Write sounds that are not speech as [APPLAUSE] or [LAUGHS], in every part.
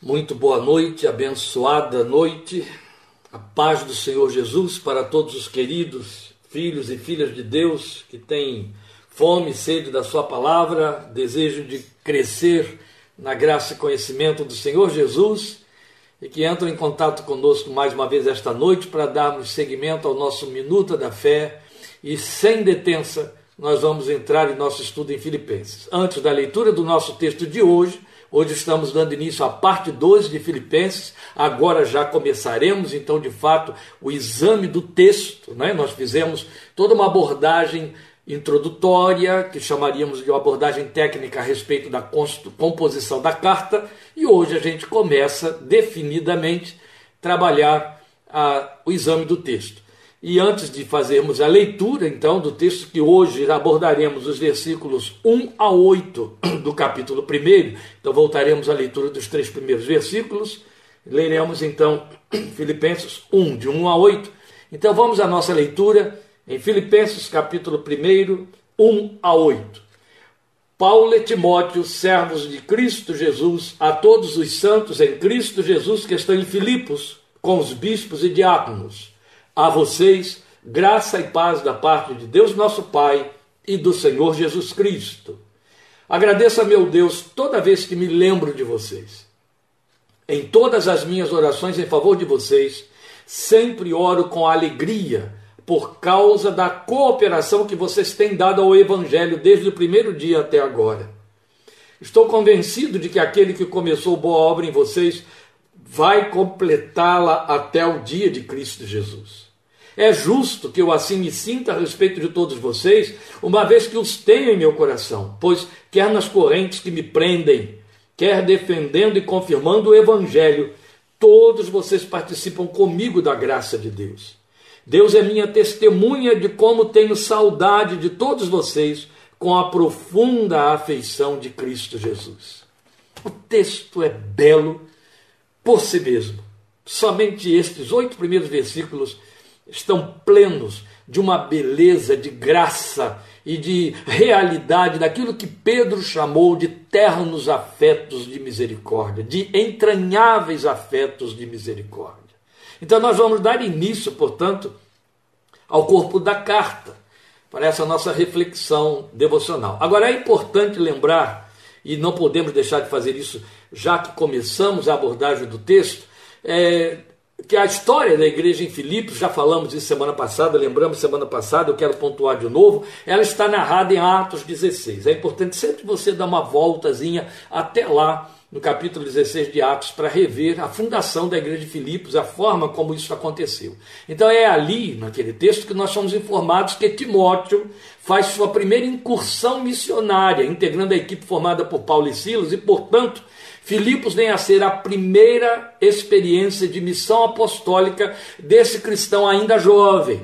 Muito boa noite, abençoada noite, a paz do Senhor Jesus para todos os queridos filhos e filhas de Deus que têm fome e sede da Sua palavra, desejo de crescer na graça e conhecimento do Senhor Jesus e que entram em contato conosco mais uma vez esta noite para darmos seguimento ao nosso Minuta da Fé e sem detença nós vamos entrar em nosso estudo em Filipenses. Antes da leitura do nosso texto de hoje, Hoje estamos dando início à parte 12 de Filipenses. Agora já começaremos, então, de fato, o exame do texto. Né? Nós fizemos toda uma abordagem introdutória, que chamaríamos de uma abordagem técnica a respeito da composição da carta, e hoje a gente começa definidamente trabalhar a, o exame do texto. E antes de fazermos a leitura, então, do texto que hoje abordaremos os versículos 1 a 8 do capítulo 1, então voltaremos à leitura dos três primeiros versículos, leremos então Filipenses 1, de 1 a 8. Então vamos à nossa leitura em Filipenses capítulo 1, 1 a 8. Paulo e Timóteo, servos de Cristo Jesus, a todos os santos em Cristo Jesus que estão em Filipos, com os bispos e diáconos a vocês graça e paz da parte de Deus nosso Pai e do Senhor Jesus Cristo. Agradeço a meu Deus toda vez que me lembro de vocês. Em todas as minhas orações em favor de vocês, sempre oro com alegria por causa da cooperação que vocês têm dado ao Evangelho desde o primeiro dia até agora. Estou convencido de que aquele que começou boa obra em vocês vai completá-la até o dia de Cristo Jesus. É justo que eu assim me sinta a respeito de todos vocês, uma vez que os tenho em meu coração, pois quer nas correntes que me prendem, quer defendendo e confirmando o Evangelho, todos vocês participam comigo da graça de Deus. Deus é minha testemunha de como tenho saudade de todos vocês com a profunda afeição de Cristo Jesus. O texto é belo por si mesmo. Somente estes oito primeiros versículos estão plenos de uma beleza, de graça e de realidade daquilo que Pedro chamou de ternos afetos de misericórdia, de entranháveis afetos de misericórdia. Então nós vamos dar início, portanto, ao corpo da carta, para essa nossa reflexão devocional. Agora é importante lembrar, e não podemos deixar de fazer isso já que começamos a abordagem do texto, é, que a história da igreja em Filipos, já falamos isso semana passada, lembramos semana passada, eu quero pontuar de novo, ela está narrada em Atos 16. É importante sempre você dar uma voltazinha até lá, no capítulo 16 de Atos, para rever a fundação da igreja de Filipos, a forma como isso aconteceu. Então é ali, naquele texto, que nós somos informados que Timóteo faz sua primeira incursão missionária, integrando a equipe formada por Paulo e Silas, e, portanto, Filipos vem a ser a primeira experiência de missão apostólica desse cristão ainda jovem,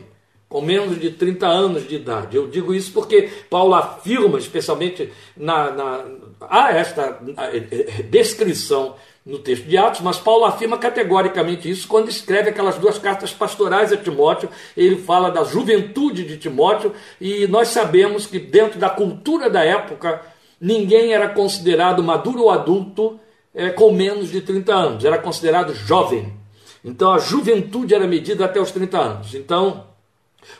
com menos de 30 anos de idade. Eu digo isso porque Paulo afirma, especialmente na, na há esta descrição no texto de Atos, mas Paulo afirma categoricamente isso quando escreve aquelas duas cartas pastorais a Timóteo. Ele fala da juventude de Timóteo e nós sabemos que dentro da cultura da época ninguém era considerado maduro ou adulto é, com menos de 30 anos, era considerado jovem. Então a juventude era medida até os 30 anos. Então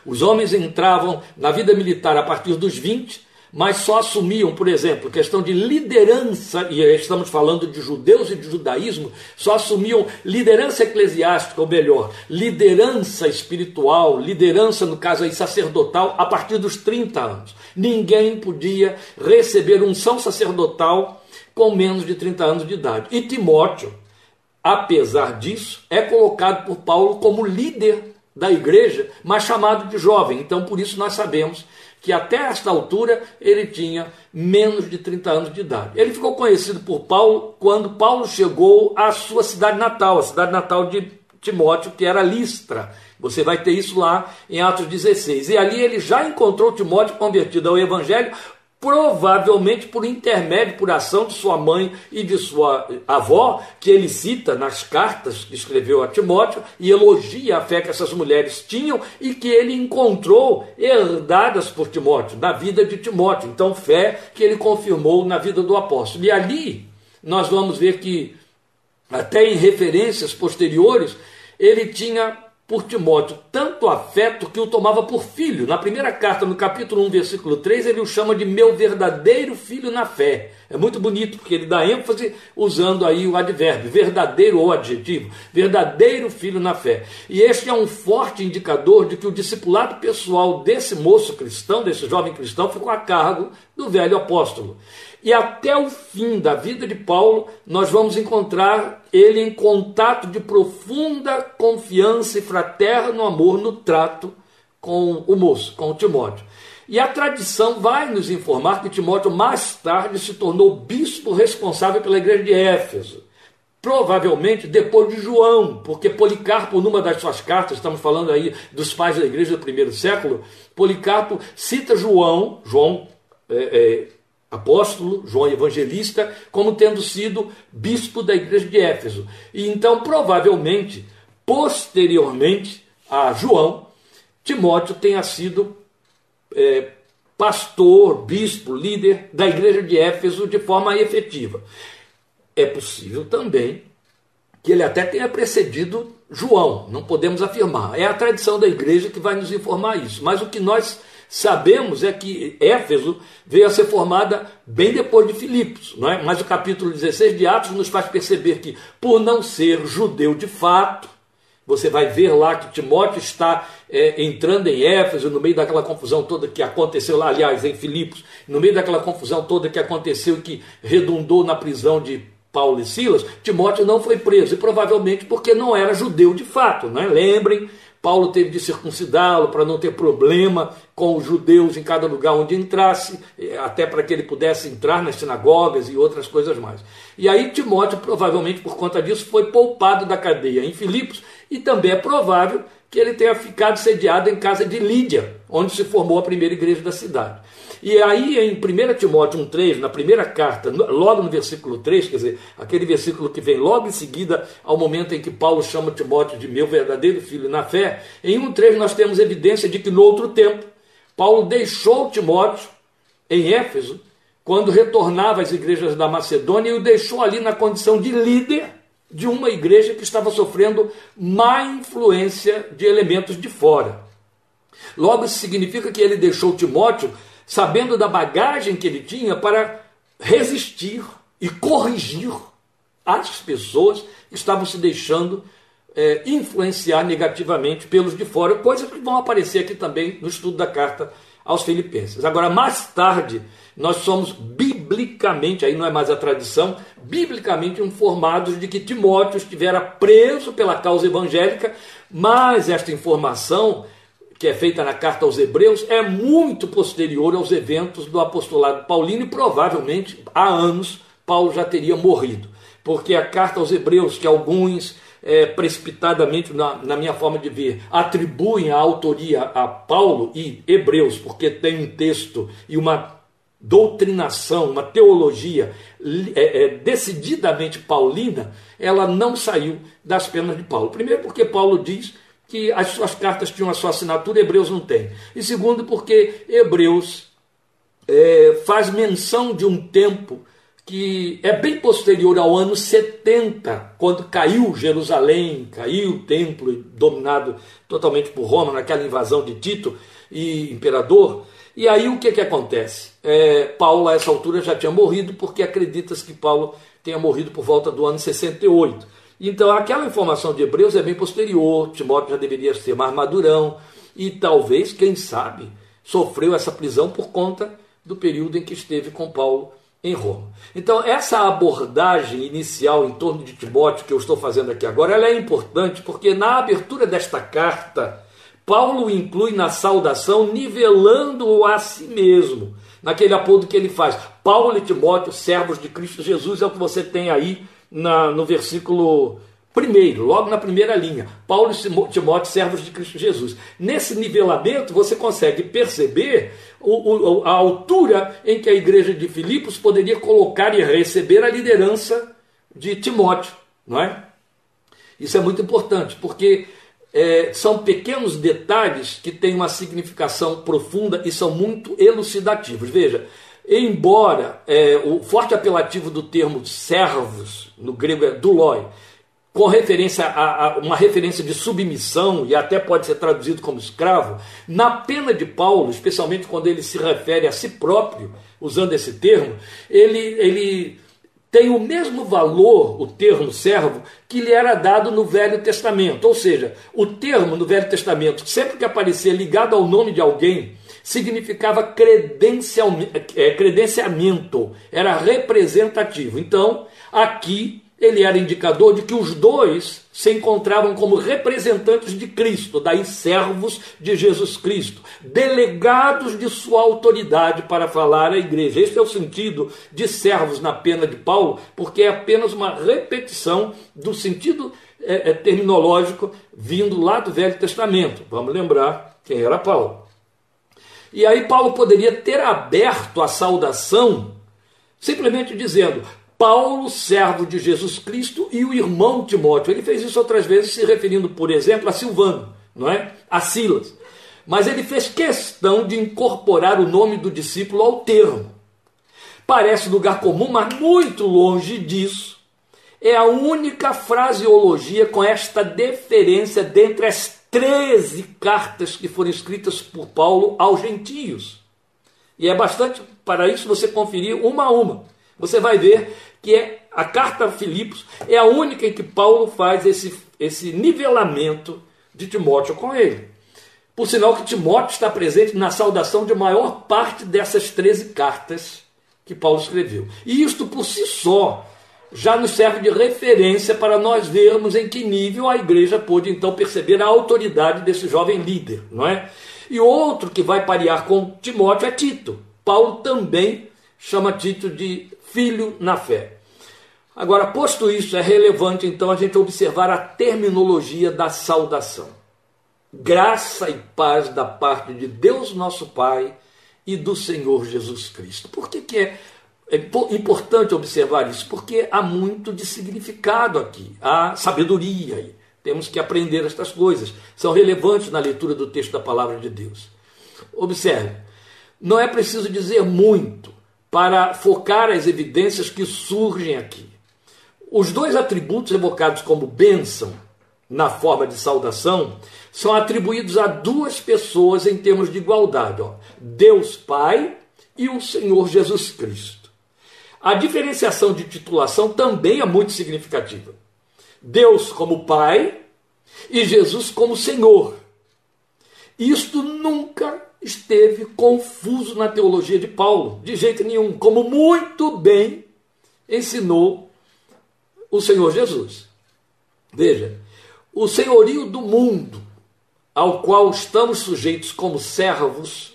os homens entravam na vida militar a partir dos 20, mas só assumiam, por exemplo, questão de liderança, e estamos falando de judeus e de judaísmo, só assumiam liderança eclesiástica, ou melhor, liderança espiritual, liderança, no caso aí, sacerdotal, a partir dos 30 anos. Ninguém podia receber unção sacerdotal com menos de 30 anos de idade. E Timóteo, apesar disso, é colocado por Paulo como líder da igreja, mas chamado de jovem. Então, por isso, nós sabemos que até esta altura ele tinha menos de 30 anos de idade. Ele ficou conhecido por Paulo quando Paulo chegou à sua cidade natal, a cidade natal de Timóteo, que era Listra. Você vai ter isso lá em Atos 16. E ali ele já encontrou Timóteo convertido ao Evangelho, provavelmente por intermédio, por ação de sua mãe e de sua avó, que ele cita nas cartas que escreveu a Timóteo e elogia a fé que essas mulheres tinham e que ele encontrou herdadas por Timóteo, na vida de Timóteo. Então, fé que ele confirmou na vida do apóstolo. E ali nós vamos ver que até em referências posteriores, ele tinha por Timóteo tanto afeto que o tomava por filho. Na primeira carta, no capítulo 1, versículo 3, ele o chama de meu verdadeiro filho na fé. É muito bonito porque ele dá ênfase usando aí o advérbio, verdadeiro ou adjetivo, verdadeiro filho na fé. E este é um forte indicador de que o discipulado pessoal desse moço cristão, desse jovem cristão, ficou a cargo do velho apóstolo. E até o fim da vida de Paulo, nós vamos encontrar ele em contato de profunda confiança e fraterno amor no trato com o moço, com o Timóteo. E a tradição vai nos informar que Timóteo mais tarde se tornou bispo responsável pela igreja de Éfeso. Provavelmente depois de João, porque Policarpo, numa das suas cartas, estamos falando aí dos pais da igreja do primeiro século, Policarpo cita João, João é, é, apóstolo, João evangelista, como tendo sido bispo da igreja de Éfeso. E então, provavelmente, posteriormente a João, Timóteo tenha sido é, pastor, bispo, líder da igreja de Éfeso de forma efetiva. É possível também que ele até tenha precedido João, não podemos afirmar. É a tradição da igreja que vai nos informar isso. Mas o que nós sabemos é que Éfeso veio a ser formada bem depois de Filipos, não é? mas o capítulo 16 de Atos nos faz perceber que, por não ser judeu de fato, você vai ver lá que Timóteo está é, entrando em Éfeso, no meio daquela confusão toda que aconteceu lá, aliás, em Filipos, no meio daquela confusão toda que aconteceu, que redundou na prisão de Paulo e Silas, Timóteo não foi preso, e provavelmente porque não era judeu de fato. Né? Lembrem Paulo teve de circuncidá-lo para não ter problema com os judeus em cada lugar onde entrasse, eh, até para que ele pudesse entrar nas sinagogas e outras coisas mais. E aí Timóteo, provavelmente por conta disso, foi poupado da cadeia em Filipos, e também é provável que ele tenha ficado sediado em casa de Lídia, onde se formou a primeira igreja da cidade. E aí em 1 Timóteo 1,3, na primeira carta, logo no versículo 3, quer dizer, aquele versículo que vem logo em seguida ao momento em que Paulo chama Timóteo de meu verdadeiro filho na fé, em 1,3 nós temos evidência de que no outro tempo, Paulo deixou Timóteo em Éfeso, quando retornava às igrejas da Macedônia, e o deixou ali na condição de líder de uma igreja que estava sofrendo má influência de elementos de fora. Logo, isso significa que ele deixou Timóteo sabendo da bagagem que ele tinha para resistir e corrigir as pessoas que estavam se deixando é, influenciar negativamente pelos de fora, coisas que vão aparecer aqui também no estudo da carta aos Filipenses. Agora, mais tarde, nós somos biblicamente, aí não é mais a tradição, biblicamente informados de que Timóteo estivera preso pela causa evangélica, mas esta informação que é feita na carta aos Hebreus, é muito posterior aos eventos do apostolado paulino e provavelmente há anos Paulo já teria morrido. Porque a carta aos Hebreus, que alguns é, precipitadamente, na, na, minha forma de ver, atribuem a autoria a Paulo e Hebreus, porque tem um texto e uma doutrinação, uma teologia é, é, decididamente paulina, ela não saiu das penas de Paulo. Primeiro, porque Paulo diz que as suas cartas tinham a sua assinatura, Hebreus não tem. E segundo, porque Hebreus é, faz menção de um tempo que é bem posterior ao ano 70, quando caiu Jerusalém, caiu o templo dominado totalmente por Roma, naquela invasão de Tito e imperador. E aí o que, que acontece? É, Paulo, a essa altura, já tinha morrido, porque acredita-se que Paulo tenha morrido por volta do ano 68. Então, aquela informação de Hebreus é bem posterior, Timóteo já deveria ser mais madurão, e talvez, quem sabe, sofreu essa prisão por conta do período em que esteve com Paulo em Roma. Então, essa abordagem inicial em torno de Timóteo que eu estou fazendo aqui agora, ela é importante porque na abertura desta carta, Paulo inclui na saudação nivelando-o a si mesmo, naquele apodo que ele faz. Paulo e Timóteo, servos de Cristo Jesus, é o que você tem aí na, no versículo primeiro, logo na primeira linha. Paulo e Timóteo, servos de Cristo Jesus. Nesse nivelamento, você consegue perceber o, o, a altura em que a igreja de Filipos poderia colocar e receber a liderança de Timóteo, não é? Isso é muito importante, porque é, são pequenos detalhes que têm uma significação profunda e são muito elucidativos. Veja, embora é, o forte apelativo do termo servos, no grego é duloi, com referência a, a, uma referência de submissão, e até pode ser traduzido como escravo, na pena de Paulo, especialmente quando ele se refere a si próprio, usando esse termo, ele, ele tem o mesmo valor, o termo servo, que lhe era dado no Velho Testamento. Ou seja, o termo no Velho Testamento, sempre que aparecia ligado ao nome de alguém, significava é, credenciamento, era representativo. Então, aqui ele era indicador de que os dois se encontravam como representantes de Cristo, daí servos de Jesus Cristo, delegados de sua autoridade para falar à igreja. Esse é o sentido de servos na pena de Paulo, porque é apenas uma repetição do sentido é, é, terminológico vindo lá do Velho Testamento. Vamos lembrar quem era Paulo. E aí Paulo poderia ter aberto a saudação simplesmente dizendo: Paulo, servo de Jesus Cristo, e o irmão Timóteo. Ele fez isso outras vezes, se referindo, por exemplo, a Silvano, não é? A Silas. Mas ele fez questão de incorporar o nome do discípulo ao termo. Parece lugar comum, mas muito longe disso. É a única fraseologia com esta deferência dentre as 13 cartas que foram escritas por Paulo aos gentios. E é bastante para isso você conferir uma a uma você vai ver que é a carta a Filipos é a única em que Paulo faz esse, esse nivelamento de Timóteo com ele. Por sinal que Timóteo está presente na saudação de maior parte dessas 13 cartas que Paulo escreveu. E isto por si só já nos serve de referência para nós vermos em que nível a igreja pôde então perceber a autoridade desse jovem líder, não é? E outro que vai parear com Timóteo é Tito. Paulo também chama Tito de filho na fé. Agora, posto isso, é relevante então a gente observar a terminologia da saudação. Graça e paz da parte de Deus nosso Pai e do Senhor Jesus Cristo. Por que, que é, é importante observar isso? Porque há muito de significado aqui, há sabedoria aí. Temos que aprender estas coisas. São relevantes na leitura do texto da palavra de Deus. Observe, não é preciso dizer muito para focar as evidências que surgem aqui. Os dois atributos evocados como bênção, na forma de saudação, são atribuídos a duas pessoas em termos de igualdade: ó, Deus Pai e o Senhor Jesus Cristo. A diferenciação de titulação também é muito significativa. Deus como Pai e Jesus como Senhor. Isto nunca esteve confuso na teologia de Paulo, de jeito nenhum, como muito bem ensinou o Senhor Jesus. Veja, o senhorio do mundo ao qual estamos sujeitos como servos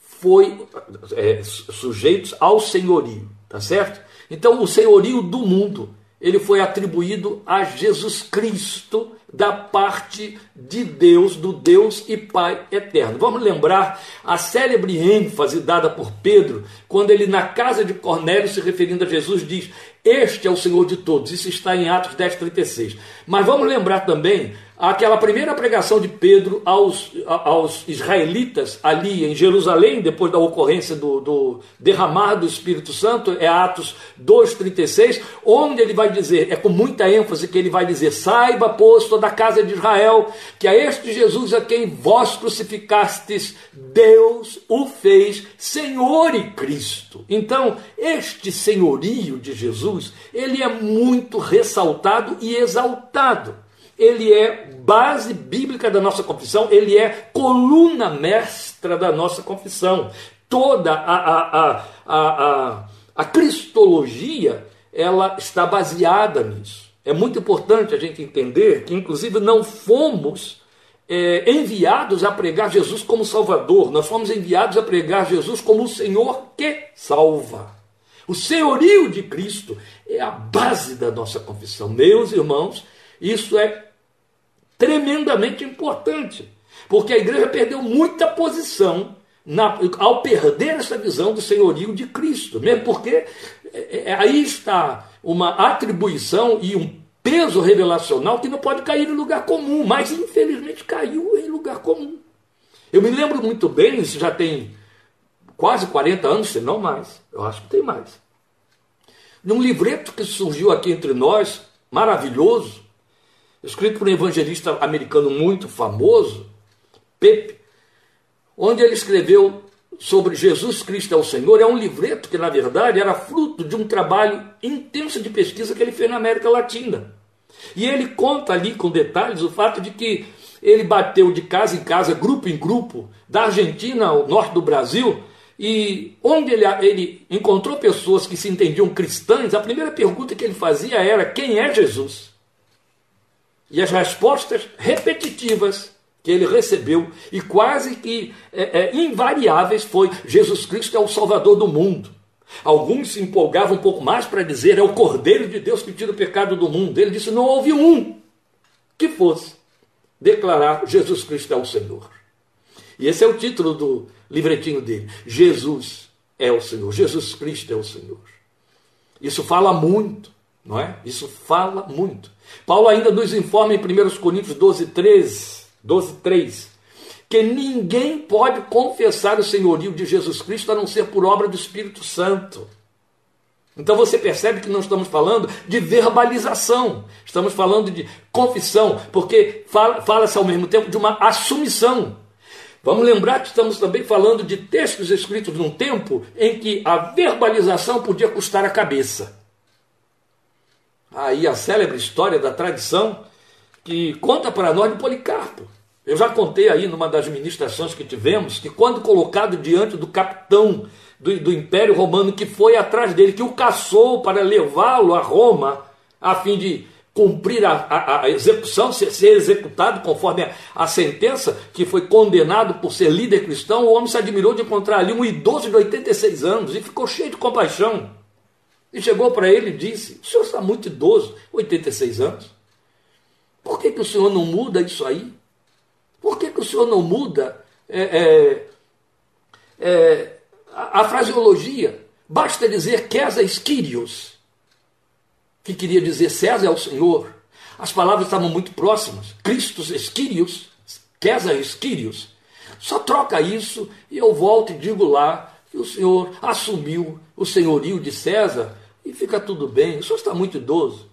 foi é, sujeitos ao senhorio, tá certo? Então, o senhorio do mundo ele foi atribuído a Jesus Cristo da parte de Deus, do Deus e Pai eterno. Vamos lembrar a célebre ênfase dada por Pedro, quando ele, na casa de Cornélio, se referindo a Jesus, diz: Este é o Senhor de todos. Isso está em Atos 10, 36. Mas vamos lembrar também aquela primeira pregação de Pedro aos, aos israelitas ali em Jerusalém, depois da ocorrência do, do derramar do Espírito Santo, é Atos 2,36, onde ele vai dizer, é com muita ênfase que ele vai dizer: Saiba, pois, toda a casa de Israel, que a este Jesus a quem vós crucificastes, Deus o fez Senhor e Cristo. Então, este senhorio de Jesus, ele é muito ressaltado e exaltado ele é base bíblica da nossa confissão, ele é coluna mestra da nossa confissão. Toda a, a, a, a, a cristologia ela está baseada nisso. É muito importante a gente entender que, inclusive, não fomos é, enviados a pregar Jesus como Salvador, nós fomos enviados a pregar Jesus como o Senhor que salva. O senhorio de Cristo é a base da nossa confissão. Meus irmãos, isso é tremendamente importante, porque a igreja perdeu muita posição na, ao perder essa visão do senhorio de Cristo, mesmo porque é, é, aí está uma atribuição e um peso revelacional que não pode cair em lugar comum, mas infelizmente caiu em lugar comum. Eu me lembro muito bem, isso já tem quase 40 anos, se não mais. Eu acho que tem mais. Num livreto que surgiu aqui entre nós, maravilhoso, escrito por um evangelista americano muito famoso, Pepe, onde ele escreveu sobre Jesus Cristo é o Senhor, é um livreto que, na verdade, era fruto de um trabalho intenso de pesquisa que ele fez na América Latina. E ele conta ali com detalhes o fato de que ele bateu de casa em casa, grupo em grupo, da Argentina ao norte do Brasil, e onde ele, ele encontrou pessoas que se entendiam cristãs, a primeira pergunta que ele fazia era: quem é Jesus? E as respostas repetitivas que ele recebeu e quase que é, é, invariáveis foi: Jesus Cristo é o Salvador do mundo. Alguns se empolgavam um pouco mais para dizer: é o Cordeiro de Deus que tira o pecado do mundo. Ele disse: não houve um que fosse declarar Jesus Cristo é o Senhor. E esse é o título do livretinho dele: Jesus é o Senhor, Jesus Cristo é o Senhor. Isso fala muito, não é? Isso fala muito. Paulo ainda nos informa em 1 Coríntios 12, 13, 12, 3, que ninguém pode confessar o senhorio de Jesus Cristo a não ser por obra do Espírito Santo. Então você percebe que não estamos falando de verbalização, estamos falando de confissão, porque fala-se fala ao mesmo tempo de uma assumição. Vamos lembrar que estamos também falando de textos escritos num tempo em que a verbalização podia custar a cabeça. Aí a célebre história da tradição que conta para nós de Policarpo. Eu já contei aí numa das ministrações que tivemos que quando colocado diante do capitão do, do Império Romano que foi atrás dele, que o caçou para levá-lo a Roma, a fim de cumprir a, a, a execução, ser, ser, executado conforme a, a, sentença, que foi condenado por ser líder cristão, o homem se admirou de encontrar ali um idoso de 86 anos e ficou cheio de compaixão. E chegou para ele e disse: O senhor está muito idoso, 86 anos. Por que, que o senhor não muda isso aí? Por que, que o senhor não muda é, é, é, a, a, fraseologia? Basta dizer César Esquírios, que queria dizer César é o Senhor. As palavras estavam muito próximas. Cristos Esquírios, César Esquírios. Só troca isso e eu volto e digo lá o Senhor assumiu o senhorio de César e fica tudo bem. O senhor está muito idoso.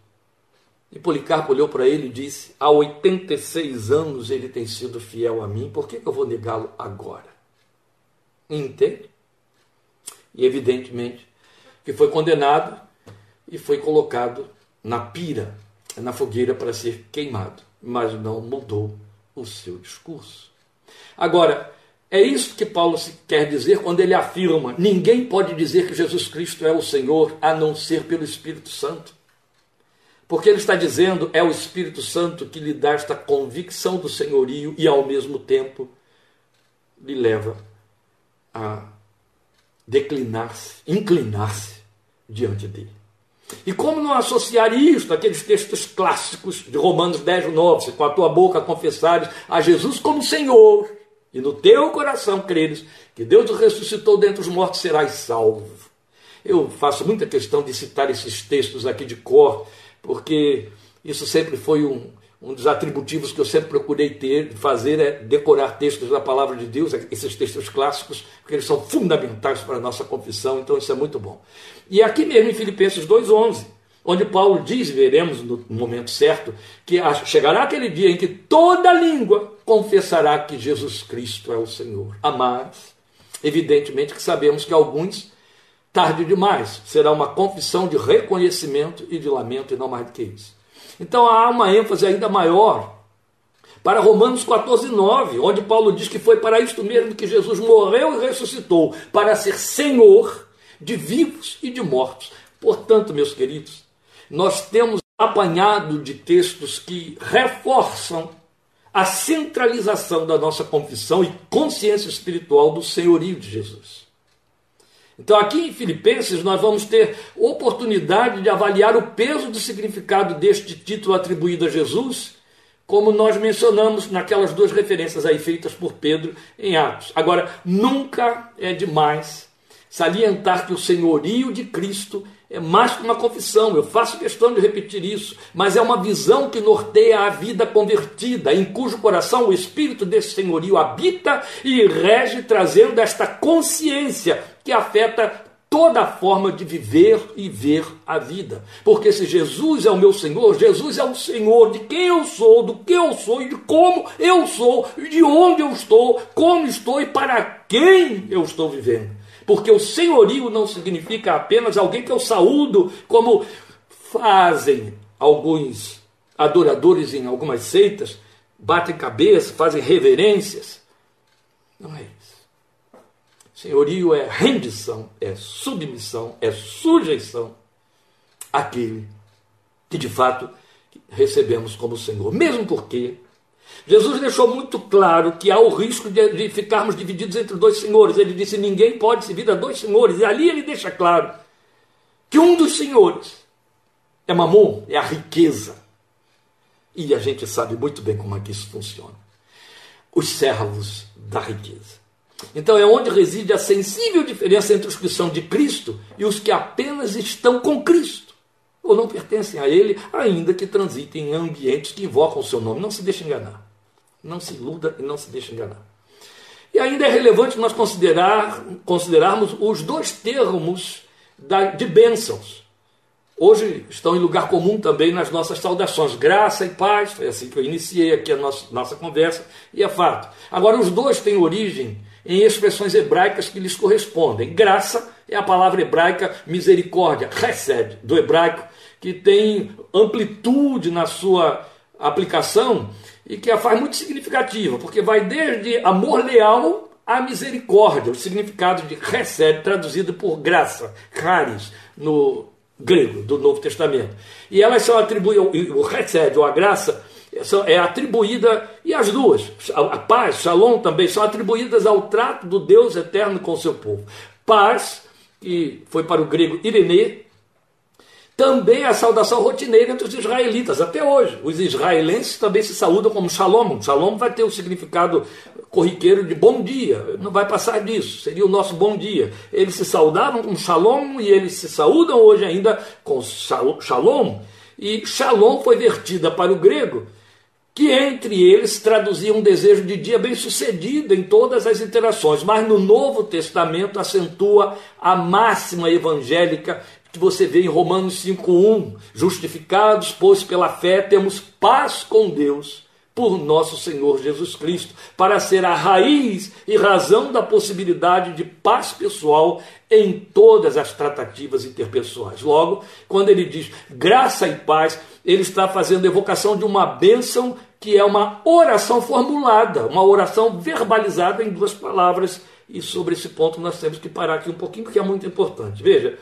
E Policarpo olhou para ele e disse: Há 86 anos ele tem sido fiel a mim, por que, eu vou negá-lo agora? Entende? E evidentemente que foi condenado e foi colocado na pira, na fogueira para ser queimado, mas não mudou o seu discurso. Agora, é isso que Paulo quer dizer quando ele afirma: ninguém pode dizer que Jesus Cristo é o Senhor a não ser pelo Espírito Santo. Porque ele está dizendo, é o Espírito Santo que lhe dá esta convicção do senhorio e ao mesmo tempo lhe leva a declinar-se, inclinar-se diante dele. E como não associar isto àqueles textos clássicos de Romanos 10, 9, se com a tua boca confessares a Jesus como Senhor, e no teu coração creres que Deus ressuscitou dentre os mortos, serás salvo. Eu faço muita questão de citar esses textos aqui de cor, porque isso sempre foi um, um dos atributivos que eu sempre procurei ter, fazer, é decorar textos da palavra de Deus, esses textos clássicos, porque eles são fundamentais para a nossa confissão, então isso é muito bom. E aqui mesmo em Filipenses 2,11, onde Paulo diz, veremos no momento certo, que chegará aquele dia em que toda língua confessará que Jesus Cristo é o Senhor. Mas, evidentemente que sabemos que alguns tarde demais. Será uma confissão de reconhecimento e de lamento, e não mais do que isso. Então há uma ênfase ainda maior para Romanos 14, 9, onde Paulo diz que foi para isto mesmo que Jesus morreu e ressuscitou, para ser Senhor de vivos e de mortos. Portanto, meus queridos, nós temos apanhado de textos que reforçam a centralização da nossa confissão e consciência espiritual do senhorio de Jesus. Então, aqui em Filipenses, nós vamos ter oportunidade de avaliar o peso do significado deste título atribuído a Jesus, como nós mencionamos naquelas duas referências aí feitas por Pedro em Atos. Agora, nunca é demais salientar que o senhorio de Cristo é mais que uma confissão, eu faço questão de repetir isso, mas é uma visão que norteia a vida convertida, em cujo coração o Espírito desse senhorio habita e rege, trazendo esta consciência que afeta toda a forma de viver e ver a vida. Porque se Jesus é o meu Senhor, Jesus é o Senhor de quem eu sou, do que eu sou e de como eu sou, de onde eu estou, como estou e para quem eu estou vivendo. Porque o senhorio não significa apenas alguém que eu saúdo, como fazem alguns adoradores em algumas seitas, batem cabeça, fazem reverências. Não é isso. Senhorio é rendição, é submissão, é sujeição àquele que de fato recebemos como Senhor. Mesmo porque Jesus deixou muito claro que há o risco de, de, ficarmos divididos entre dois senhores. Ele disse: ninguém pode servir a dois senhores. E ali ele deixa claro que um dos senhores é mamon, é a riqueza. E a gente sabe muito bem como é que isso funciona. Os servos da riqueza. Então é onde reside a sensível diferença entre os que são de Cristo e os que apenas estão com Cristo ou não pertencem a Ele, ainda que transitem em ambientes que invocam o seu nome. Não se deixe enganar. Não se iluda e não se deixe enganar. E ainda é relevante nós considerar, considerarmos os dois termos da, de bênçãos. Hoje estão em lugar comum também nas nossas saudações. Graça e paz, foi assim que eu iniciei aqui a nossa, nossa conversa, e é fato. Agora, os dois têm origem em expressões hebraicas que lhes correspondem. Graça é a palavra hebraica misericórdia, chesed, do hebraico, que tem amplitude na sua aplicação e que a faz muito significativa, porque vai desde amor leal à misericórdia, o significado de recebe, traduzido por graça, charis, no grego do Novo Testamento. E elas são atribuídas, o recebe, ou a graça, é atribuída, e as duas, a paz, shalom também, são atribuídas ao trato do Deus eterno com o seu povo. Paz, que foi para o grego Irenê, também a saudação rotineira entre os israelitas, até hoje. Os israelenses também se saúdam como shalom. Shalom vai ter o significado corriqueiro de bom dia, não vai passar disso, seria o nosso bom dia. Eles se saudaram com shalom e eles se saúdam hoje ainda com shalom. E shalom foi vertida para o grego, que entre eles traduzia um desejo de dia bem sucedido em todas as interações, mas no Novo Testamento acentua a máxima evangélica que você vê em Romanos 5:1, justificados, pois pela fé temos paz com Deus por nosso Senhor Jesus Cristo, para ser a raiz e razão da possibilidade de paz pessoal em todas as tratativas interpessoais. Logo, quando ele diz graça e paz, ele está fazendo evocação de uma bênção que é uma oração formulada, uma oração verbalizada em duas palavras. E sobre esse ponto nós temos que parar aqui um pouquinho, porque é muito importante. Veja,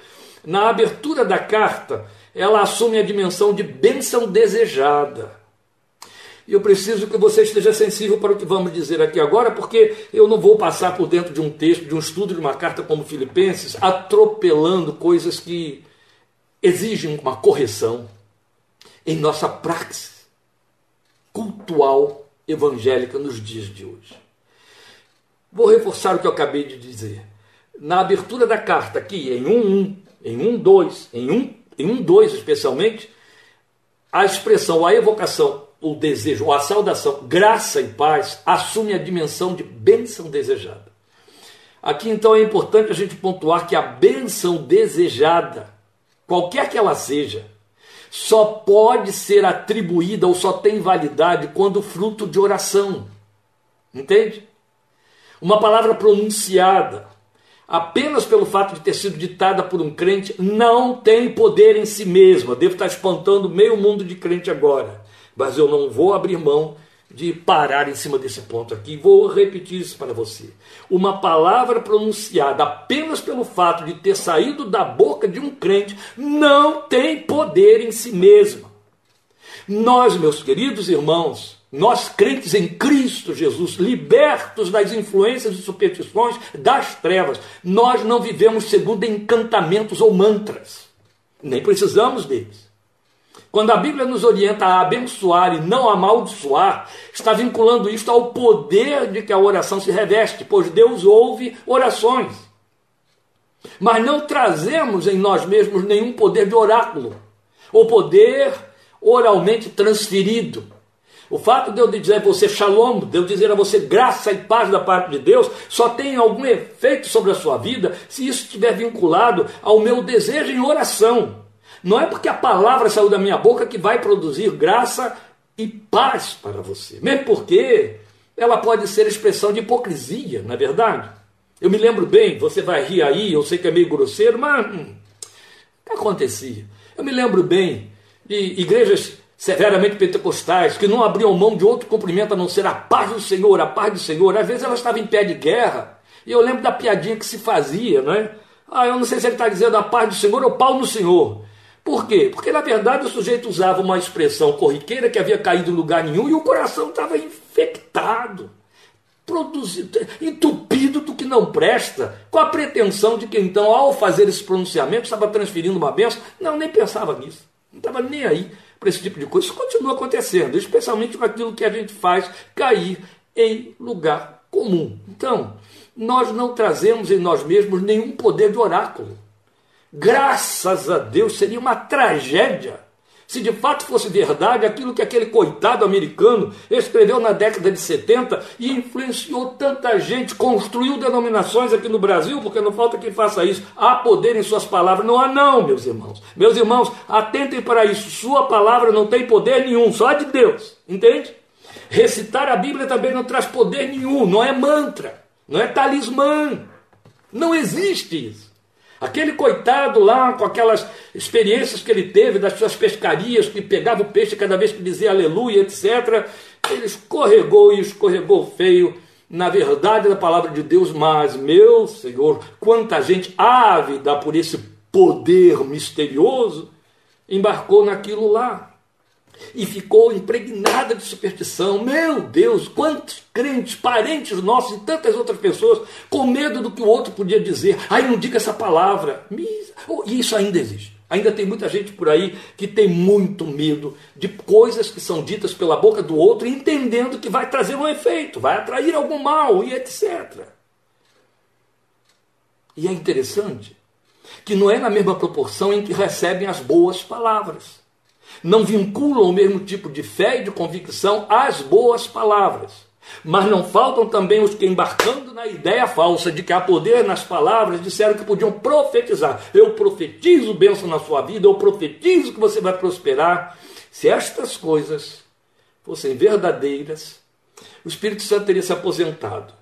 na abertura da carta, ela assume a dimensão de bênção desejada. E eu preciso que você esteja sensível para o que vamos dizer aqui agora, porque eu não vou passar por dentro de um texto, de um estudo de uma carta como Filipenses, atropelando coisas que exigem uma correção em nossa praxis cultual evangélica nos dias de hoje. Vou reforçar o que eu acabei de dizer. Na abertura da carta, aqui em 1.1, em 1, 2, em 1, em 1, 2 especialmente, a expressão, a evocação, o desejo, a saudação, graça e paz, assume a dimensão de bênção desejada. Aqui então é importante a gente pontuar que a bênção desejada, qualquer que ela seja, só pode ser atribuída ou só tem validade quando fruto de oração. Entende? Uma palavra pronunciada, apenas pelo fato de ter sido ditada por um crente, não tem poder em si mesma. Devo estar espantando meio mundo de crente agora, mas eu não vou abrir mão de parar em cima desse ponto aqui. Vou repetir isso para você. Uma palavra pronunciada apenas pelo fato de ter saído da boca de um crente não tem poder em si mesma. Nós, meus queridos irmãos, nós crentes em Cristo Jesus, libertos das influências e superstições das trevas, nós não vivemos segundo encantamentos ou mantras. Nem precisamos deles. Quando a Bíblia nos orienta a abençoar e não amaldiçoar, está vinculando isto ao poder de que a oração se reveste, pois Deus ouve orações. mas não trazemos em nós mesmos nenhum poder de oráculo, ou poder oralmente transferido. O fato de eu dizer a você shalom, de eu dizer a você graça e paz da parte de Deus, só tem algum efeito sobre a sua vida se isso estiver vinculado ao meu desejo em oração. Não é porque a palavra saiu da minha boca que vai produzir graça e paz para você. Mesmo porque ela pode ser expressão de hipocrisia, não é verdade? Eu me lembro bem, você vai rir aí, eu sei que é meio grosseiro, mas hum, o que acontecia? Eu me lembro bem de igrejas severamente pentecostais, que não abriam mão de outro cumprimento a não ser a paz do Senhor, a paz do Senhor. Às vezes elas estavam em pé de guerra, e eu lembro da piadinha que se fazia, não é? Ah, eu não sei se ele está dizendo a paz do Senhor ou pau no Senhor. Por quê? Porque na verdade o sujeito usava uma expressão corriqueira que havia caído em lugar nenhum e o coração estava infectado, produzido, entupido do que não presta, com a pretensão de que então, ao fazer esse pronunciamento, estava transferindo uma benção. Não, nem pensava nisso. Não estava nem aí para esse tipo de coisa. Isso continua acontecendo, especialmente com aquilo que a gente faz cair em lugar comum. Então, nós não trazemos em nós mesmos nenhum poder de oráculo. Graças a Deus seria uma tragédia se de fato fosse verdade aquilo que aquele coitado americano escreveu na década de 70 e influenciou tanta gente, construiu denominações aqui no Brasil, porque não falta quem faça isso. Há poder em suas palavras. Não há, não, meus irmãos. Meus irmãos, atentem para isso. Sua palavra não tem poder nenhum, só de Deus. Entende? Recitar a Bíblia também não traz poder nenhum, não é mantra, não é talismã. Não existe isso. Aquele coitado lá, com aquelas experiências que ele teve das suas pescarias, que pegava o peixe cada vez que dizia aleluia, etc., ele escorregou e escorregou feio na verdade da palavra de Deus, mas, meu Senhor, quanta gente ávida por esse poder misterioso embarcou naquilo lá e ficou impregnada de superstição. Meu Deus, quantos crentes, parentes nossos e tantas outras pessoas com medo do que o outro podia dizer. Ai, não diga essa palavra. Oh, e isso ainda existe. Ainda tem muita gente por aí que tem muito medo de coisas que são ditas pela boca do outro, entendendo que vai trazer um efeito, vai atrair algum mal e etc. E é interessante que não é na mesma proporção em que recebem as boas palavras não vinculam o mesmo tipo de fé e de convicção às boas palavras. Mas não faltam também os que, embarcando na ideia falsa de que há poder nas palavras, disseram que podiam profetizar. Eu profetizo bênção na sua vida, eu profetizo que você vai prosperar. Se estas coisas fossem verdadeiras, o Espírito Santo teria se aposentado.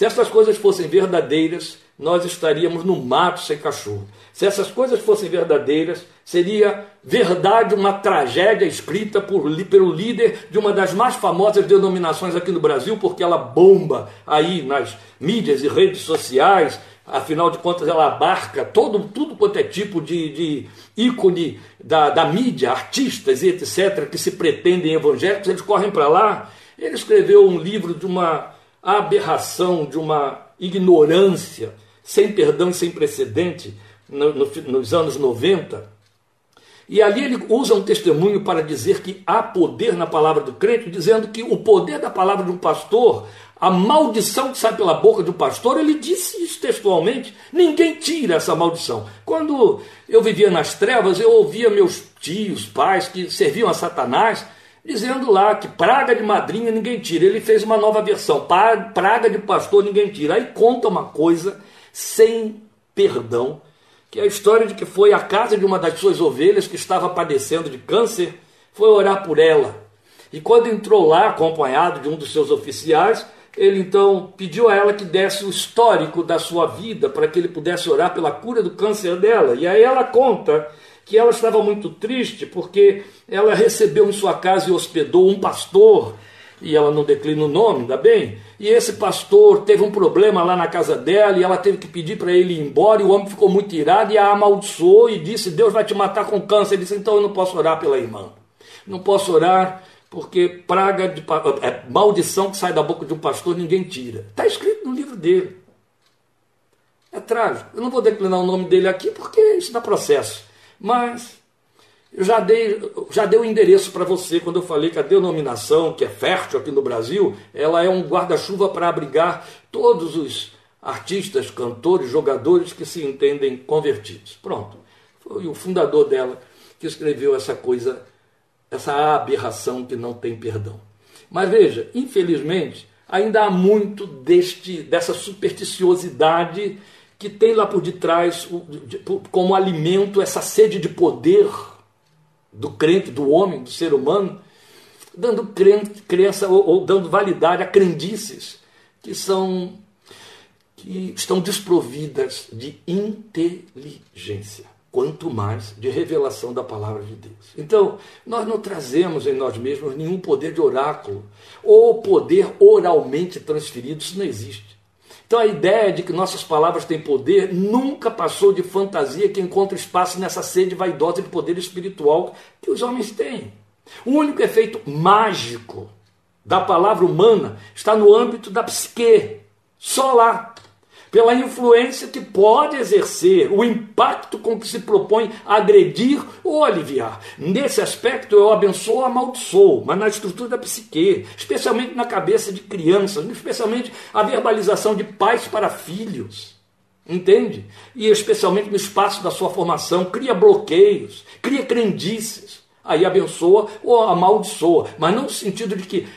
Se estas coisas fossem verdadeiras, nós estaríamos no mato sem cachorro. Se essas coisas fossem verdadeiras, seria verdade uma tragédia escrita por, pelo líder de uma das mais famosas denominações aqui no Brasil, porque ela bomba aí nas mídias e redes sociais. Afinal de contas, ela abarca todo, tudo quanto é tipo de, de ícone da, da mídia, artistas e etc., que se pretendem evangélicos, eles correm para lá. Ele escreveu um livro de uma aberração, de uma ignorância sem perdão e sem precedente no, no, nos anos 90. E ali ele usa um testemunho para dizer que há poder na palavra do crente, dizendo que o poder da palavra de um pastor, a maldição que sai pela boca de um pastor, ele disse isso textualmente, ninguém tira essa maldição. Quando eu vivia nas trevas, eu ouvia meus tios, pais que serviam a Satanás, dizendo lá que praga de madrinha ninguém tira. Ele fez uma nova versão, praga de pastor ninguém tira. Aí conta uma coisa sem perdão, que é a história de que foi à casa de uma das suas ovelhas que estava padecendo de câncer, foi orar por ela. E quando entrou lá, acompanhado de um dos seus oficiais, ele então pediu a ela que desse o histórico da sua vida para que ele pudesse orar pela cura do câncer dela. E aí ela conta que ela estava muito triste porque ela recebeu em sua casa e hospedou um pastor e ela não declina o nome, ainda bem. E esse pastor teve um problema lá na casa dela e ela teve que pedir para ele ir embora. E o homem ficou muito irado e a amaldiçoou e disse: Deus vai te matar com câncer. Ele disse: Então eu não posso orar pela irmã. Não posso orar porque praga de é, maldição que sai da boca de um pastor ninguém tira. Está escrito no livro dele. É trágico. Eu não vou declinar o nome dele aqui porque isso dá processo. Mas eu já dei, já dei o endereço para você quando eu falei que a denominação, que é fértil aqui no Brasil, ela é um guarda-chuva para abrigar todos os artistas, cantores, jogadores que se entendem convertidos. Pronto. Foi o fundador dela que escreveu essa coisa, essa aberração que não tem perdão. Mas veja, infelizmente, ainda há muito deste dessa supersticiosidade que tem lá por detrás como alimento essa sede de poder do crente, do homem, do ser humano, dando crença ou, dando validade a crendices que são que estão desprovidas de inteligência, quanto mais de revelação da palavra de Deus. Então, nós não trazemos em nós mesmos nenhum poder de oráculo ou poder oralmente transferido, isso não existe. Então a ideia de que nossas palavras têm poder nunca passou de fantasia que encontra espaço nessa sede vaidosa de poder espiritual que os homens têm. O único efeito mágico da palavra humana está no âmbito da psique, só lá pela influência que pode exercer, o impacto com que se propõe agredir ou aliviar. Nesse aspecto, eu abençoo ou amaldiçoo, mas na estrutura da psique, especialmente na cabeça de crianças, especialmente a verbalização de pais para filhos. Entende? E especialmente no espaço da sua formação, cria bloqueios, cria crendices. Aí abençoa ou amaldiçoa, mas não no sentido de que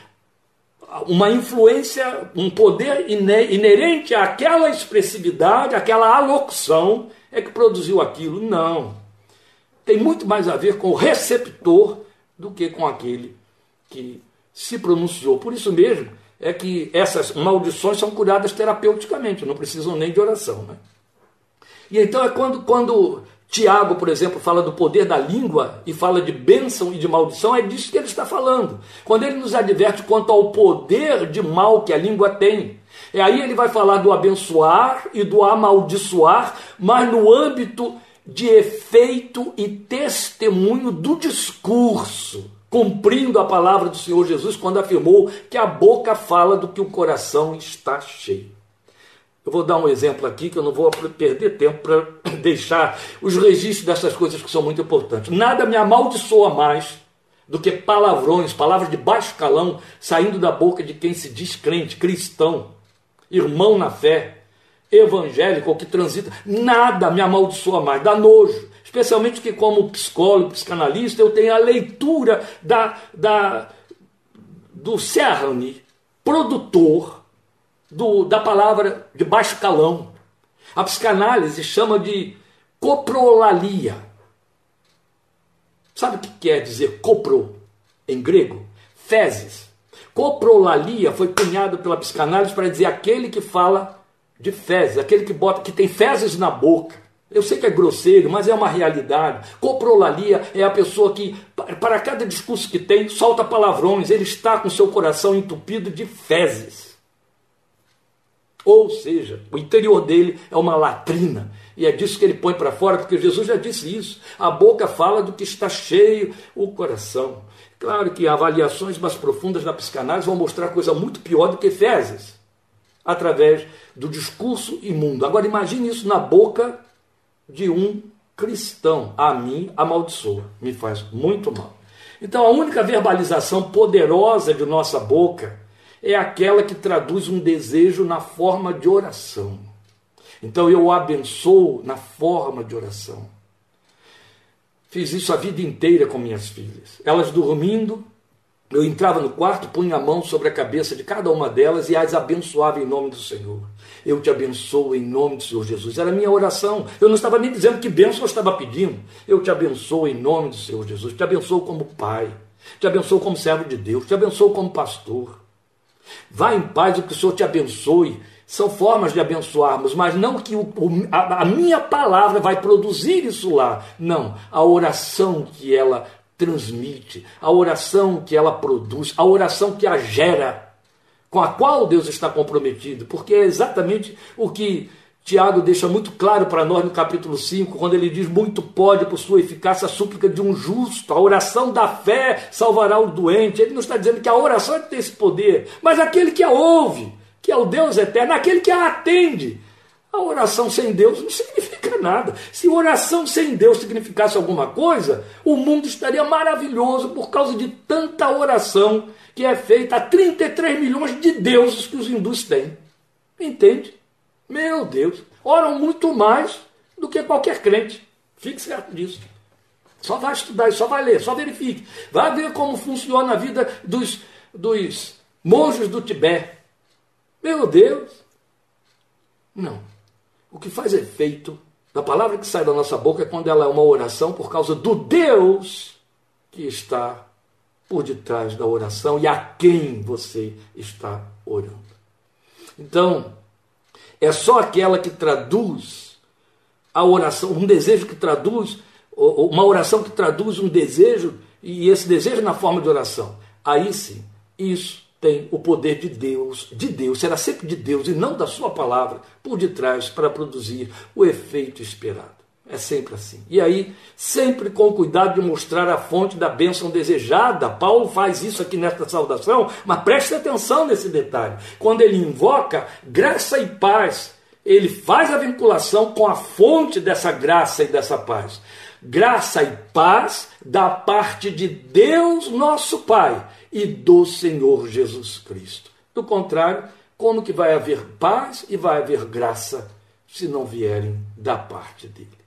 uma influência, um poder inerente àquela expressividade, àquela alocução é que produziu aquilo. Não. Tem muito mais a ver com o receptor do que com aquele que se pronunciou. Por isso mesmo é que essas maldições são curadas terapeuticamente, não precisam nem de oração. Né? E então é quando, quando Tiago, por exemplo, fala do poder da língua e fala de bênção e de maldição, é disso que ele está falando. Quando ele nos adverte quanto ao poder de mal que a língua tem. E aí ele vai falar do abençoar e do amaldiçoar, mas no âmbito de efeito e testemunho do discurso, cumprindo a palavra do Senhor Jesus quando afirmou que a boca fala do que o coração está cheio. Eu vou dar um exemplo aqui que eu não vou perder tempo para [COUGHS] deixar os registros dessas coisas que são muito importantes. Nada me amaldiçoa mais do que palavrões, palavras de baixo calão saindo da boca de quem se diz crente, cristão, irmão na fé, evangélico ou que transita. Nada me amaldiçoa mais, dá nojo. Especialmente que, como psicólogo, psicanalista, eu tenho a leitura da, da, do cerne produtor do, da palavra de baixo calão. A psicanálise chama de coprolalia. Sabe o que quer dizer copro em grego? Fezes. Coprolalia foi cunhado pela psicanálise para dizer aquele que fala de fezes, aquele que bota que tem fezes na boca. Eu sei que é grosseiro, mas é uma realidade. Coprolalia é a pessoa que, para cada discurso que tem, solta palavrões. Ele está com seu coração entupido de fezes. Ou seja, o interior dele é uma latrina. E é disso que ele põe para fora, porque Jesus já disse isso. A boca fala do que está cheio o coração. Claro que avaliações mais profundas da psicanálise vão mostrar coisa muito pior do que fezes, através do discurso imundo. Agora imagine isso na boca de um cristão. A mim amaldiçoa, me faz muito mal. Então a única verbalização poderosa de nossa boca é aquela que traduz um desejo na forma de oração. Então eu o abençoo na forma de oração. Fiz isso a vida inteira com minhas filhas. Elas dormindo, eu entrava no quarto, punha a mão sobre a cabeça de cada uma delas e as abençoava em nome do Senhor. Eu te abençoo em nome do Senhor Jesus. Era a minha oração. Eu não estava nem dizendo que bênção eu estava pedindo. Eu te abençoo em nome do Senhor Jesus. Te abençoo como pai. Te abençoo como servo de Deus. Te abençoo como pastor. Vá em paz, o que o Senhor te abençoe. São formas de abençoarmos, mas não que o, a, a minha palavra vai produzir isso lá. Não, a oração que ela transmite, a oração que ela produz, a oração que a gera, com a qual Deus está comprometido, porque é exatamente o que Tiago deixa muito claro para nós no capítulo 5, quando ele diz: Muito pode, por sua eficácia, a súplica de um justo, a oração da fé salvará o doente. Ele não está dizendo que a oração tem esse poder, mas aquele que a ouve, que é o Deus eterno, aquele que a atende. A oração sem Deus não [LAUGHS] significa nada. Se oração sem Deus significasse alguma coisa, o mundo estaria maravilhoso por causa de tanta oração que é feita a 33 milhões de deuses que os hindus têm. Entende? Meu Deus, oram muito mais do que qualquer crente. Fique certo disso. Só vai estudar, só vai ler, só verifique. Vai ver como funciona a vida dos, dos monges do Tibete. Meu Deus! Não. O que faz efeito da palavra que sai da nossa boca é quando ela é uma oração por causa do Deus que está por detrás da oração e a quem você está orando. Então, é só aquela que traduz a oração, um desejo que traduz, uma oração que traduz um desejo, e esse desejo na forma de oração. Aí sim, isso tem o poder de Deus, de Deus, será sempre de Deus e não da sua palavra por detrás para produzir o efeito esperado. É sempre assim. E aí, sempre com cuidado de mostrar a fonte da bênção desejada. Paulo faz isso aqui nesta saudação, mas preste atenção nesse detalhe. Quando ele invoca graça e paz, ele faz a vinculação com a fonte dessa graça e dessa paz. Graça e paz da parte de Deus, nosso Pai, e do Senhor Jesus Cristo. Do contrário, como que vai haver paz e vai haver graça se não vierem da parte dele?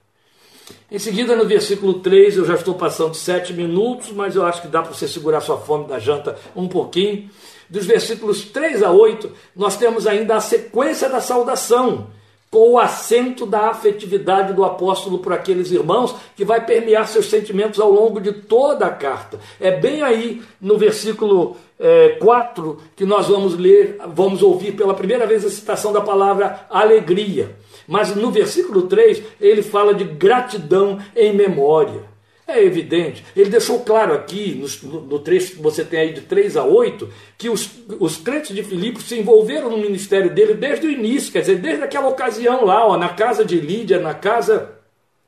Em seguida, no versículo 3, eu já estou passando sete minutos, mas eu acho que dá para você segurar sua fome da janta um pouquinho. Dos versículos 3 a 8, nós temos ainda a sequência da saudação com o acento da afetividade do apóstolo por aqueles irmãos, que vai permear seus sentimentos ao longo de toda a carta. É bem aí no versículo é, 4 que nós vamos ler, vamos ouvir pela primeira vez a citação da palavra alegria. Mas no versículo 3 ele fala de gratidão em memória. É evidente. Ele deixou claro aqui, no, no, trecho que você tem aí de 3 a 8, que os, os crentes de Filipos se envolveram no ministério dele desde o início, quer dizer, desde aquela ocasião lá, ó, na casa de Lídia, na casa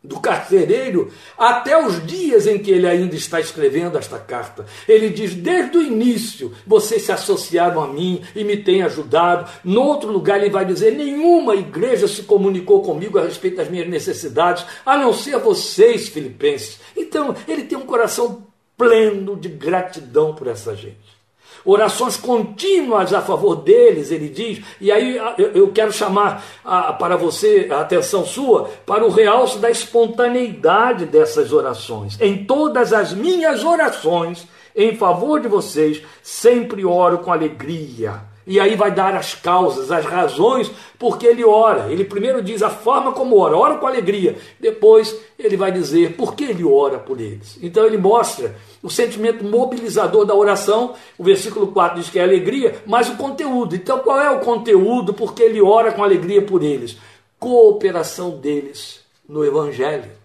do carcereiro até os dias em que ele ainda está escrevendo esta carta. Ele diz: desde o início vocês se associaram a mim e me têm ajudado. No outro lugar, ele vai dizer: nenhuma igreja se comunicou comigo a respeito das minhas necessidades, a não ser vocês, filipenses. Então, ele tem um coração pleno de gratidão por essa gente orações contínuas a favor deles, ele diz, e aí eu quero chamar para você a atenção sua para o realce da espontaneidade dessas orações. Em todas as minhas orações em favor de vocês, sempre oro com alegria e aí vai dar as causas, as razões porque ele ora. Ele primeiro diz a forma como ora, ora com alegria. Depois ele vai dizer por que ele ora por eles. Então ele mostra o sentimento mobilizador da oração. O versículo 4 diz que é alegria, mas o conteúdo. Então qual é o conteúdo porque ele ora com alegria por eles? Cooperação deles no evangelho.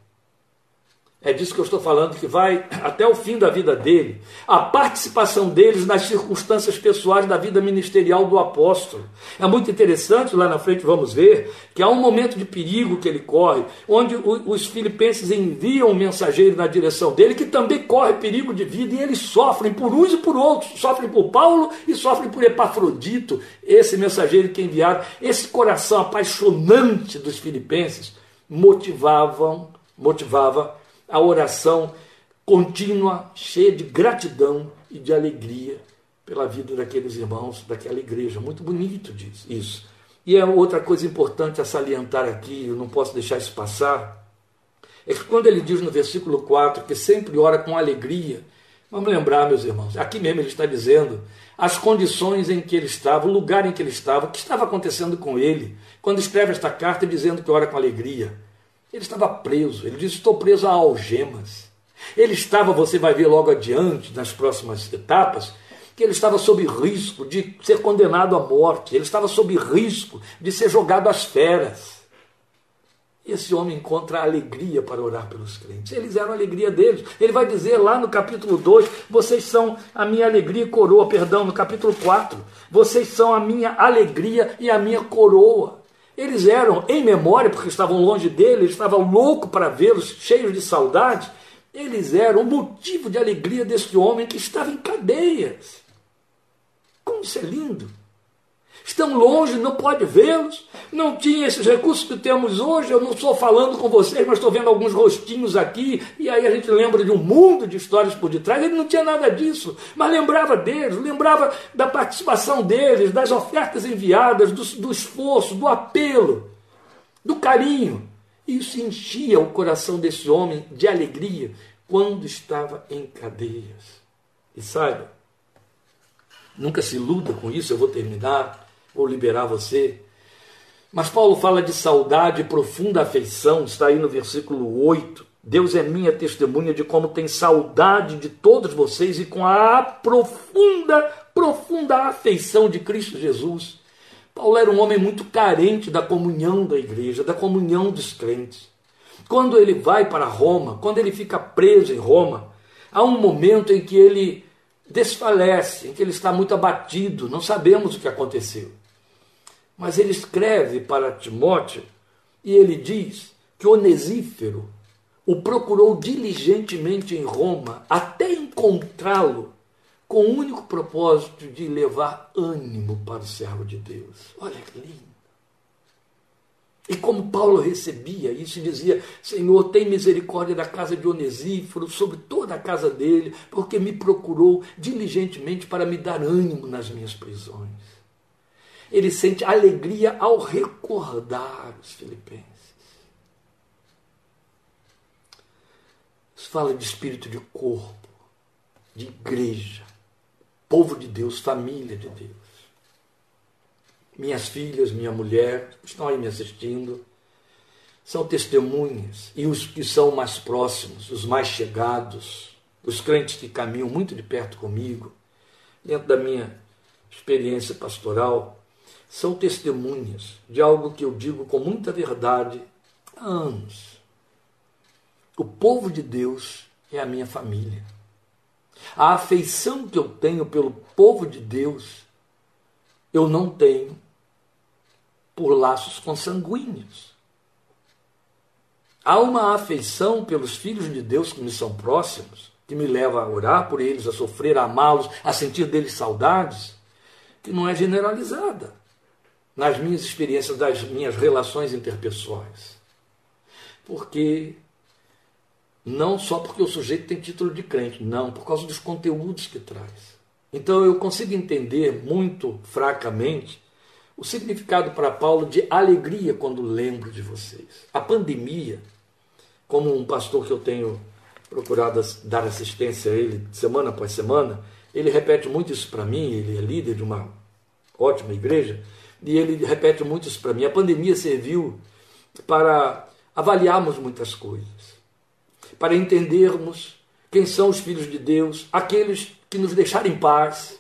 É disso que eu estou falando, que vai até o fim da vida dele. A participação deles nas circunstâncias pessoais da vida ministerial do apóstolo. É muito interessante, lá na frente vamos ver, que há um momento de perigo que ele corre, onde os filipenses enviam um mensageiro na direção dele, que também corre perigo de vida, e eles sofrem por uns e por outros. Sofrem por Paulo e sofrem por Epafrodito, esse mensageiro que enviaram. Esse coração apaixonante dos filipenses motivavam, motivava a oração contínua, cheia de gratidão e de alegria pela vida daqueles irmãos, daquela igreja. Muito bonito isso. E é outra coisa importante a salientar aqui, eu não posso deixar isso passar, é que quando ele diz no versículo 4 que sempre ora com alegria, vamos lembrar, meus irmãos, aqui mesmo ele está dizendo as condições em que ele estava, o lugar em que ele estava, o que estava acontecendo com ele, quando escreve esta carta dizendo que ora com alegria. Ele estava preso, ele disse: Estou preso a algemas. Ele estava, você vai ver logo adiante, nas próximas etapas, que ele estava sob risco de ser condenado à morte, ele estava sob risco de ser jogado às feras. Esse homem encontra alegria para orar pelos crentes. Eles eram a alegria deles. Ele vai dizer lá no capítulo 2: vocês são a minha alegria e coroa. Perdão, no capítulo 4: vocês são a minha alegria e a minha coroa. Eles eram, em memória, porque estavam longe dele, eles estavam loucos para vê-los, cheios de saudade. Eles eram o motivo de alegria deste homem que estava em cadeias. Como isso é lindo! Estão longe, não pode vê-los, não tinha esses recursos que temos hoje. Eu não estou falando com vocês, mas estou vendo alguns rostinhos aqui, e aí a gente lembra de um mundo de histórias por detrás. Ele não tinha nada disso, mas lembrava deles, lembrava da participação deles, das ofertas enviadas, do, do esforço, do apelo, do carinho. Isso enchia o coração desse homem de alegria quando estava em cadeias. E saiba, nunca se iluda com isso, eu vou terminar vou liberar você. Mas Paulo fala de saudade e profunda afeição, está aí no versículo 8. Deus é minha testemunha de como tem saudade de todos vocês e com a profunda, profunda afeição de Cristo Jesus. Paulo era um homem muito carente da comunhão da igreja, da comunhão dos crentes. Quando ele vai para Roma, quando ele fica preso em Roma, há um momento em que ele desfalece, em que ele está muito abatido, não sabemos o que aconteceu. Mas ele escreve para Timóteo e ele diz que Onesífero o procurou diligentemente em Roma até encontrá-lo com o único propósito de levar ânimo para o servo de Deus. Olha que lindo. E como Paulo recebia isso e dizia: Senhor, tem misericórdia da casa de Onesíforo, sobre toda a casa dele, porque me procurou diligentemente para me dar ânimo nas minhas prisões ele sente alegria ao recordar os filipenses. Isso fala de espírito de corpo, de igreja, povo de Deus, família de Deus. Minhas filhas, minha mulher, estão aí me assistindo, são testemunhas, e os que são mais próximos, os mais chegados, os crentes que caminham muito de perto comigo, dentro da minha experiência pastoral, são testemunhas de algo que eu digo com muita verdade há anos. O povo de Deus é a minha família. A afeição que eu tenho pelo povo de Deus, eu não tenho por laços consanguíneos. Há uma afeição pelos filhos de Deus que me são próximos, que me leva a orar por eles, a sofrer, a amá-los, a sentir deles saudades, que não é generalizada nas minhas experiências das minhas relações interpessoais. Porque não só porque o sujeito tem título de crente, não, por causa dos conteúdos que traz. Então eu consigo entender muito fracamente o significado para Paulo de alegria quando lembro de vocês. A pandemia, como um pastor que eu tenho procurado dar assistência a ele semana após semana, ele repete muito isso para mim, ele é líder de uma ótima igreja, e ele repete muito isso para mim. A pandemia serviu para avaliarmos muitas coisas, para entendermos quem são os filhos de Deus, aqueles que nos deixaram em paz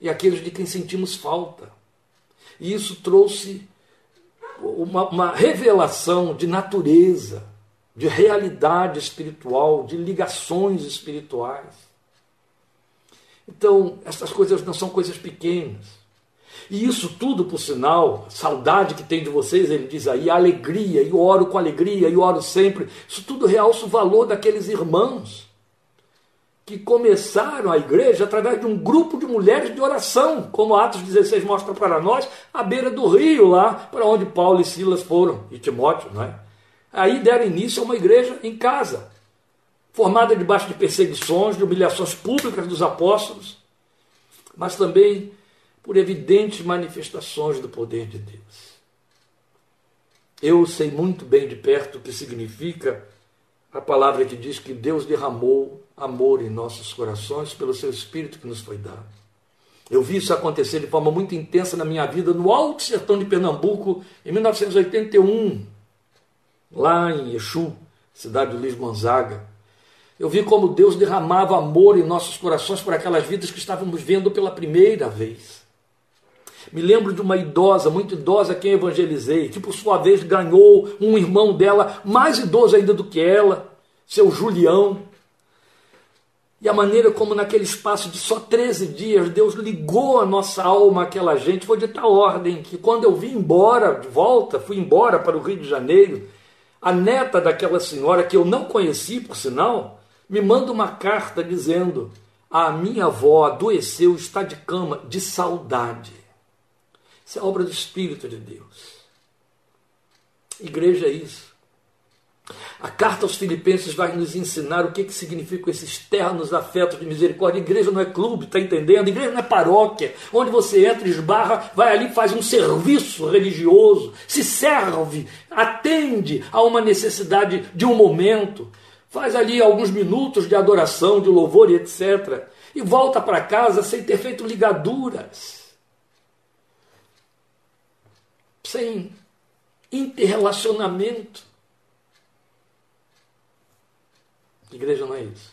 e aqueles de quem sentimos falta. E isso trouxe uma, uma revelação de natureza, de realidade espiritual, de ligações espirituais. Então, essas coisas não são coisas pequenas. E isso tudo, por sinal, saudade que tem de vocês, ele diz aí, alegria, e oro com alegria, e oro sempre. Isso tudo realça o valor daqueles irmãos que começaram a igreja através de um grupo de mulheres de oração, como Atos 16 mostra para nós, à beira do rio, lá para onde Paulo e Silas foram, e Timóteo, não é? Aí deram início a uma igreja em casa, formada debaixo de perseguições, de humilhações públicas dos apóstolos, mas também por evidentes manifestações do poder de Deus. Eu sei muito bem de perto o que significa a palavra que diz que Deus derramou amor em nossos corações pelo seu Espírito que nos foi dado. Eu vi isso acontecer de forma muito intensa na minha vida no Alto Sertão de Pernambuco, em 1981, lá em Exu, cidade de Luiz Gonzaga. Eu vi como Deus derramava amor em nossos corações por aquelas vidas que estávamos vendo pela primeira vez. Me lembro de uma idosa, muito idosa, quem evangelizei, que por sua vez ganhou um irmão dela, mais idoso ainda do que ela, seu Julião. E a maneira como naquele espaço de só 13 dias Deus ligou a nossa alma àquela gente foi de tal ordem que quando eu vim embora, de volta, fui embora para o Rio de Janeiro, a neta daquela senhora, que eu não conheci por sinal, me manda uma carta dizendo: A minha avó adoeceu, está de cama, de saudade. Isso é obra do Espírito de Deus. Igreja é isso. A carta aos Filipenses vai nos ensinar o que, que significam esses ternos afetos de misericórdia. Igreja não é clube, está entendendo? Igreja não é paróquia, onde você entra, esbarra, vai ali, faz um serviço religioso, se serve, atende a uma necessidade de um momento, faz ali alguns minutos de adoração, de louvor e etc. E volta para casa sem ter feito ligaduras, sem interrelacionamento. Igreja não é isso.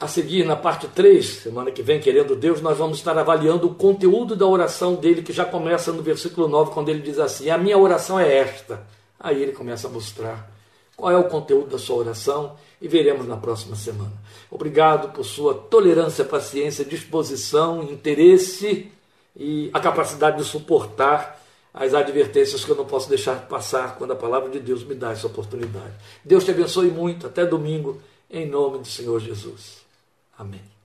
A seguir, na parte 3, semana que vem, querendo Deus, nós vamos estar avaliando o conteúdo da oração dele, que já começa no versículo 9, quando ele diz assim: A minha oração é esta. Aí ele começa a mostrar qual é o conteúdo da sua oração e veremos na próxima semana. Obrigado por sua tolerância, paciência, disposição, interesse e a capacidade de suportar as advertências que eu não posso deixar passar quando a palavra de Deus me dá essa oportunidade. Deus te abençoe muito. Até domingo, em nome do Senhor Jesus. Amém.